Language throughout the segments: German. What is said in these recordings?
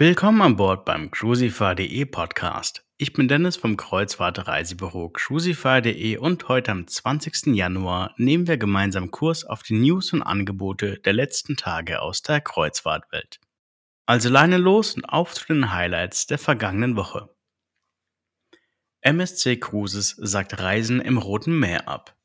Willkommen an Bord beim Crucify.de Podcast. Ich bin Dennis vom Kreuzfahrt-Reisebüro Crucify.de und heute am 20. Januar nehmen wir gemeinsam Kurs auf die News und Angebote der letzten Tage aus der Kreuzfahrtwelt. Also Leine los und auf zu den Highlights der vergangenen Woche. MSC Cruises sagt Reisen im Roten Meer ab.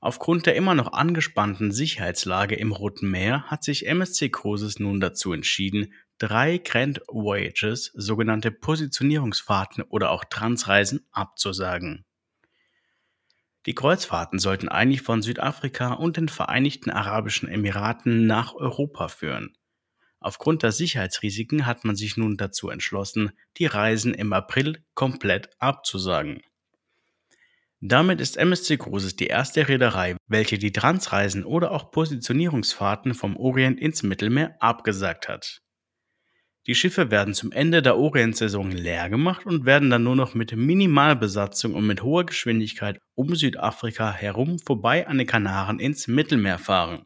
Aufgrund der immer noch angespannten Sicherheitslage im Roten Meer hat sich MSC Cruises nun dazu entschieden, drei Grand Voyages, sogenannte Positionierungsfahrten oder auch Transreisen, abzusagen. Die Kreuzfahrten sollten eigentlich von Südafrika und den Vereinigten Arabischen Emiraten nach Europa führen. Aufgrund der Sicherheitsrisiken hat man sich nun dazu entschlossen, die Reisen im April komplett abzusagen. Damit ist MSC Cruises die erste Reederei, welche die Transreisen oder auch Positionierungsfahrten vom Orient ins Mittelmeer abgesagt hat. Die Schiffe werden zum Ende der Orientsaison leer gemacht und werden dann nur noch mit Minimalbesatzung und mit hoher Geschwindigkeit um Südafrika herum vorbei an den Kanaren ins Mittelmeer fahren.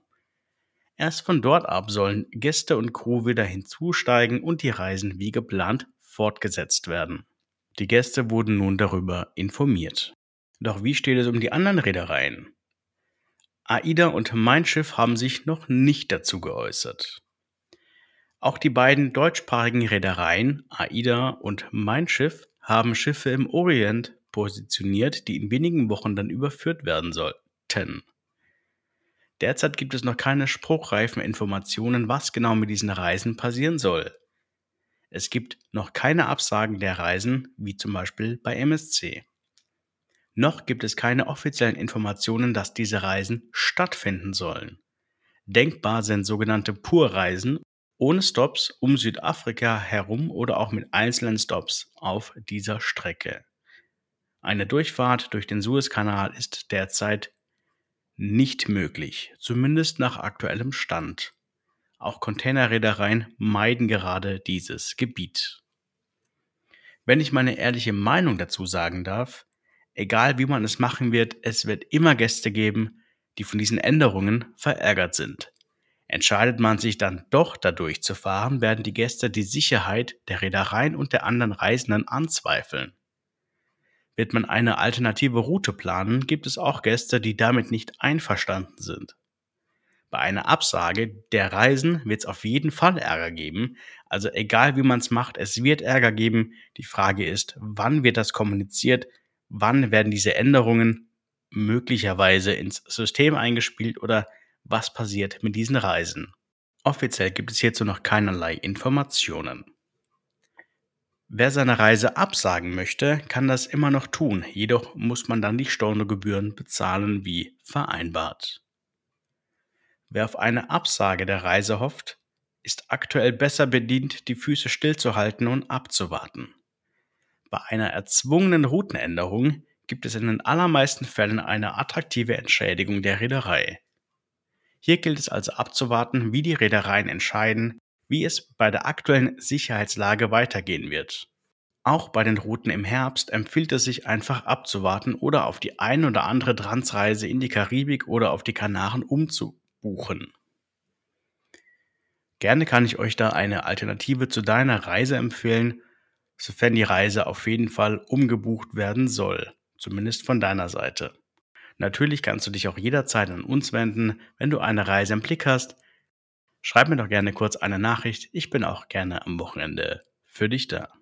Erst von dort ab sollen Gäste und Crew wieder hinzusteigen und die Reisen wie geplant fortgesetzt werden. Die Gäste wurden nun darüber informiert. Doch wie steht es um die anderen Reedereien? AIDA und Mein Schiff haben sich noch nicht dazu geäußert. Auch die beiden deutschsprachigen Reedereien AIDA und Mein Schiff haben Schiffe im Orient positioniert, die in wenigen Wochen dann überführt werden sollten. Derzeit gibt es noch keine spruchreifen Informationen, was genau mit diesen Reisen passieren soll. Es gibt noch keine Absagen der Reisen, wie zum Beispiel bei MSC. Noch gibt es keine offiziellen Informationen, dass diese Reisen stattfinden sollen. Denkbar sind sogenannte Purreisen ohne Stops um Südafrika herum oder auch mit einzelnen Stops auf dieser Strecke. Eine Durchfahrt durch den Suezkanal ist derzeit nicht möglich, zumindest nach aktuellem Stand. Auch Containerreedereien meiden gerade dieses Gebiet. Wenn ich meine ehrliche Meinung dazu sagen darf, egal wie man es machen wird, es wird immer Gäste geben, die von diesen Änderungen verärgert sind. Entscheidet man sich dann doch dadurch zu fahren, werden die Gäste die Sicherheit der Reedereien und der anderen Reisenden anzweifeln. Wird man eine alternative Route planen, gibt es auch Gäste, die damit nicht einverstanden sind. Bei einer Absage der Reisen wird es auf jeden Fall Ärger geben. Also egal wie man es macht, es wird Ärger geben. Die Frage ist, wann wird das kommuniziert, wann werden diese Änderungen möglicherweise ins System eingespielt oder was passiert mit diesen Reisen. Offiziell gibt es hierzu noch keinerlei Informationen. Wer seine Reise absagen möchte, kann das immer noch tun, jedoch muss man dann die Stornogebühren bezahlen wie vereinbart. Wer auf eine Absage der Reise hofft, ist aktuell besser bedient, die Füße stillzuhalten und abzuwarten. Bei einer erzwungenen Routenänderung gibt es in den allermeisten Fällen eine attraktive Entschädigung der Reederei. Hier gilt es also abzuwarten, wie die Reedereien entscheiden, wie es bei der aktuellen Sicherheitslage weitergehen wird. Auch bei den Routen im Herbst empfiehlt es sich einfach abzuwarten oder auf die ein oder andere Transreise in die Karibik oder auf die Kanaren umzubuchen. Gerne kann ich euch da eine Alternative zu deiner Reise empfehlen sofern die Reise auf jeden Fall umgebucht werden soll, zumindest von deiner Seite. Natürlich kannst du dich auch jederzeit an uns wenden, wenn du eine Reise im Blick hast. Schreib mir doch gerne kurz eine Nachricht, ich bin auch gerne am Wochenende für dich da.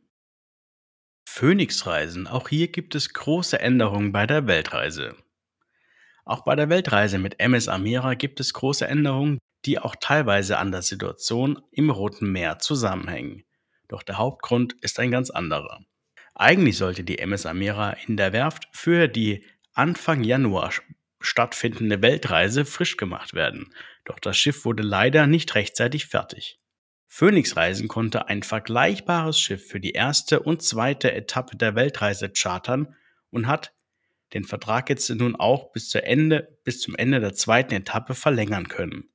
Phoenix-Reisen, auch hier gibt es große Änderungen bei der Weltreise. Auch bei der Weltreise mit MS Amira gibt es große Änderungen, die auch teilweise an der Situation im Roten Meer zusammenhängen. Doch der Hauptgrund ist ein ganz anderer. Eigentlich sollte die MS Amira in der Werft für die Anfang Januar stattfindende Weltreise frisch gemacht werden. Doch das Schiff wurde leider nicht rechtzeitig fertig. Phoenix Reisen konnte ein vergleichbares Schiff für die erste und zweite Etappe der Weltreise chartern und hat den Vertrag jetzt nun auch bis, zu Ende, bis zum Ende der zweiten Etappe verlängern können,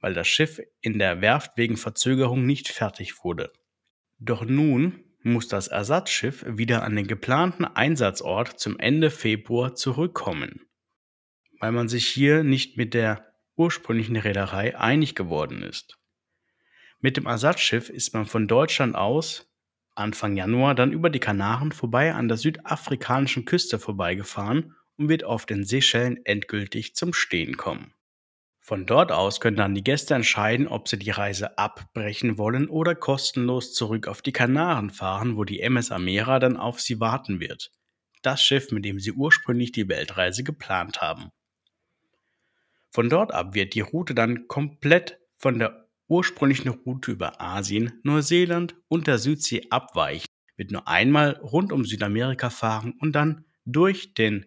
weil das Schiff in der Werft wegen Verzögerung nicht fertig wurde. Doch nun muss das Ersatzschiff wieder an den geplanten Einsatzort zum Ende Februar zurückkommen, weil man sich hier nicht mit der ursprünglichen Reederei einig geworden ist. Mit dem Ersatzschiff ist man von Deutschland aus Anfang Januar dann über die Kanaren vorbei an der südafrikanischen Küste vorbeigefahren und wird auf den Seychellen endgültig zum Stehen kommen. Von dort aus können dann die Gäste entscheiden, ob sie die Reise abbrechen wollen oder kostenlos zurück auf die Kanaren fahren, wo die MS Amera dann auf sie warten wird. Das Schiff, mit dem sie ursprünglich die Weltreise geplant haben. Von dort ab wird die Route dann komplett von der ursprünglichen Route über Asien, Neuseeland und der Südsee abweichen, wird nur einmal rund um Südamerika fahren und dann durch den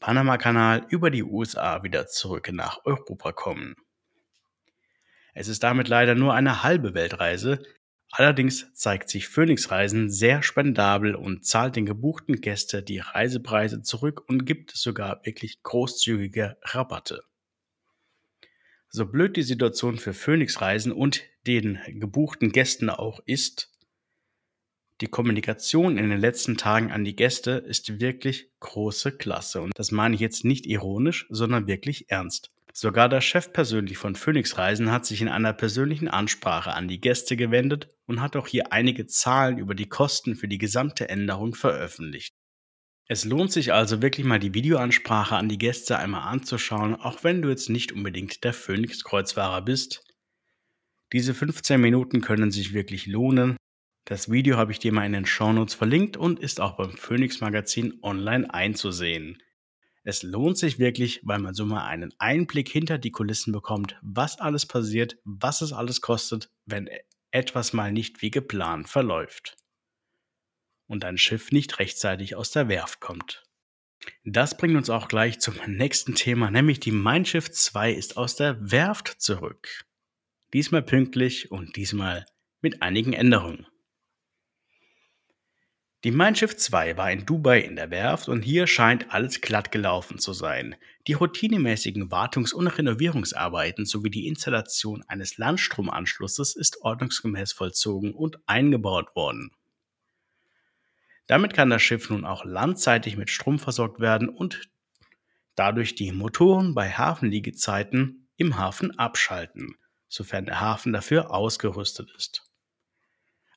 Panama-Kanal über die USA wieder zurück nach Europa kommen. Es ist damit leider nur eine halbe Weltreise, allerdings zeigt sich Phoenix Reisen sehr spendabel und zahlt den gebuchten Gästen die Reisepreise zurück und gibt sogar wirklich großzügige Rabatte. So blöd die Situation für Phoenix Reisen und den gebuchten Gästen auch ist, die Kommunikation in den letzten Tagen an die Gäste ist wirklich große Klasse. Und das meine ich jetzt nicht ironisch, sondern wirklich ernst. Sogar der Chef persönlich von Phoenix Reisen hat sich in einer persönlichen Ansprache an die Gäste gewendet und hat auch hier einige Zahlen über die Kosten für die gesamte Änderung veröffentlicht. Es lohnt sich also wirklich mal die Videoansprache an die Gäste einmal anzuschauen, auch wenn du jetzt nicht unbedingt der Phoenix-Kreuzfahrer bist. Diese 15 Minuten können sich wirklich lohnen. Das Video habe ich dir mal in den Shownotes verlinkt und ist auch beim Phoenix Magazin online einzusehen. Es lohnt sich wirklich, weil man so mal einen Einblick hinter die Kulissen bekommt, was alles passiert, was es alles kostet, wenn etwas mal nicht wie geplant verläuft und dein Schiff nicht rechtzeitig aus der Werft kommt. Das bringt uns auch gleich zum nächsten Thema, nämlich die Mein Schiff 2 ist aus der Werft zurück. Diesmal pünktlich und diesmal mit einigen Änderungen. Die Mein Schiff 2 war in Dubai in der Werft und hier scheint alles glatt gelaufen zu sein. Die routinemäßigen Wartungs- und Renovierungsarbeiten sowie die Installation eines Landstromanschlusses ist ordnungsgemäß vollzogen und eingebaut worden. Damit kann das Schiff nun auch landseitig mit Strom versorgt werden und dadurch die Motoren bei Hafenliegezeiten im Hafen abschalten, sofern der Hafen dafür ausgerüstet ist.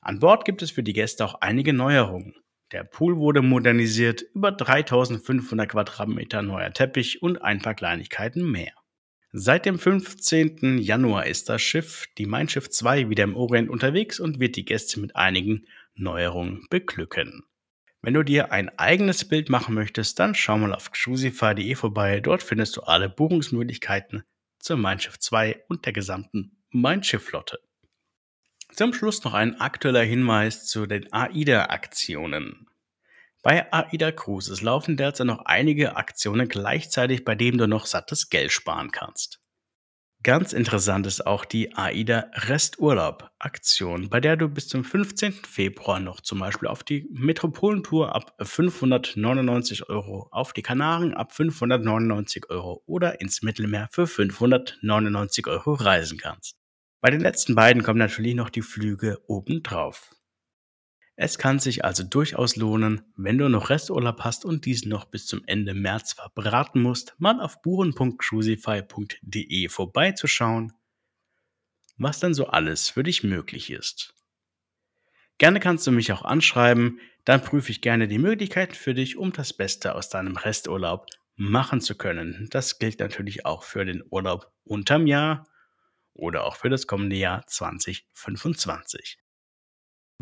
An Bord gibt es für die Gäste auch einige Neuerungen. Der Pool wurde modernisiert, über 3500 Quadratmeter neuer Teppich und ein paar Kleinigkeiten mehr. Seit dem 15. Januar ist das Schiff, die Mein Schiff 2, wieder im Orient unterwegs und wird die Gäste mit einigen Neuerungen beglücken. Wenn du dir ein eigenes Bild machen möchtest, dann schau mal auf cruisify.de vorbei. Dort findest du alle Buchungsmöglichkeiten zur Mein Schiff 2 und der gesamten Mein Schiff Flotte. Zum Schluss noch ein aktueller Hinweis zu den AIDA-Aktionen. Bei AIDA Cruises laufen derzeit noch einige Aktionen gleichzeitig, bei denen du noch sattes Geld sparen kannst. Ganz interessant ist auch die AIDA Resturlaub Aktion, bei der du bis zum 15. Februar noch zum Beispiel auf die Metropolentour ab 599 Euro, auf die Kanaren ab 599 Euro oder ins Mittelmeer für 599 Euro reisen kannst. Bei den letzten beiden kommen natürlich noch die Flüge obendrauf. Es kann sich also durchaus lohnen, wenn du noch Resturlaub hast und diesen noch bis zum Ende März verbraten musst, mal auf buchen.cruisify.de vorbeizuschauen, was dann so alles für dich möglich ist. Gerne kannst du mich auch anschreiben, dann prüfe ich gerne die Möglichkeiten für dich, um das Beste aus deinem Resturlaub machen zu können. Das gilt natürlich auch für den Urlaub unterm Jahr oder auch für das kommende Jahr 2025.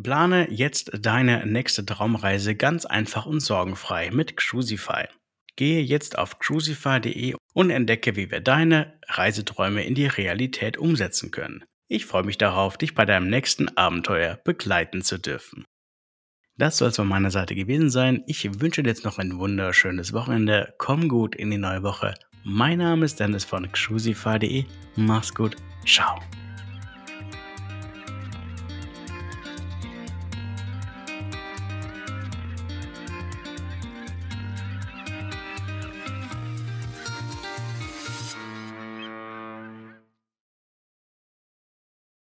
Plane jetzt deine nächste Traumreise ganz einfach und sorgenfrei mit Cruisify. Gehe jetzt auf cruisify.de und entdecke, wie wir deine Reiseträume in die Realität umsetzen können. Ich freue mich darauf, dich bei deinem nächsten Abenteuer begleiten zu dürfen. Das soll es von meiner Seite gewesen sein. Ich wünsche dir jetzt noch ein wunderschönes Wochenende. Komm gut in die neue Woche. Mein Name ist Dennis von cruisify.de. Mach's gut. 少